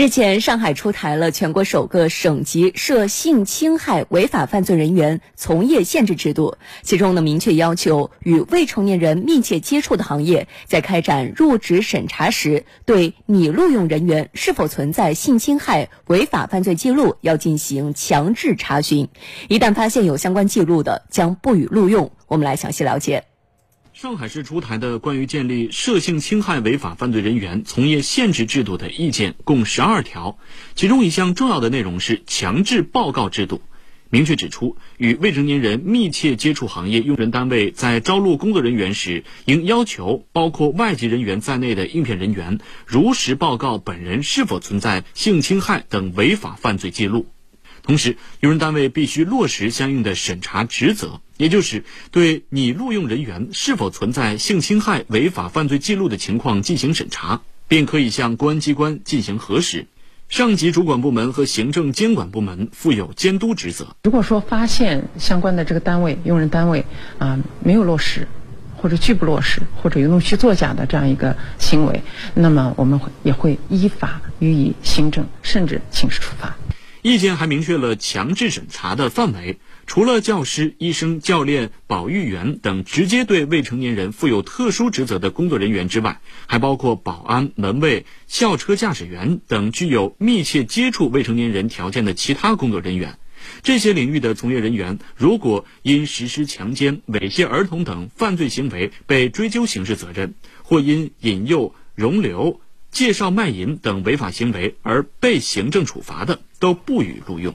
日前，上海出台了全国首个省级涉性侵害违法犯罪人员从业限制制度，其中呢明确要求与未成年人密切接触的行业，在开展入职审查时，对拟录用人员是否存在性侵害违法犯罪记录要进行强制查询，一旦发现有相关记录的，将不予录用。我们来详细了解。上海市出台的关于建立涉性侵害违法犯罪人员从业限制制度的意见共十二条，其中一项重要的内容是强制报告制度，明确指出，与未成年人密切接触行业用人单位在招录工作人员时，应要求包括外籍人员在内的应聘人员如实报告本人是否存在性侵害等违法犯罪记录。同时，用人单位必须落实相应的审查职责，也就是对拟录用人员是否存在性侵害违法犯罪记录的情况进行审查，并可以向公安机关进行核实。上级主管部门和行政监管部门负有监督职责。如果说发现相关的这个单位用人单位啊没有落实，或者拒不落实，或者有弄虚作假的这样一个行为，那么我们会也会依法予以行政甚至刑事处罚。意见还明确了强制审查的范围，除了教师、医生、教练、保育员等直接对未成年人负有特殊职责的工作人员之外，还包括保安、门卫、校车驾驶员等具有密切接触未成年人条件的其他工作人员。这些领域的从业人员，如果因实施强奸、猥亵儿童等犯罪行为被追究刑事责任，或因引诱、容留。介绍卖淫等违法行为而被行政处罚的，都不予录用。